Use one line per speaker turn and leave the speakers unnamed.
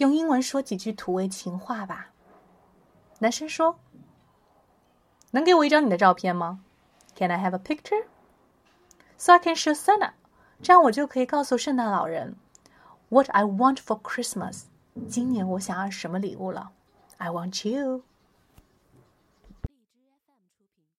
用英文说几句土味情话吧。男生说：“能给我一张你的照片吗？Can I have a picture? So I can show Santa. 这样我就可以告诉圣诞老人 What I want for Christmas。今年我想要什么礼物了？I want you。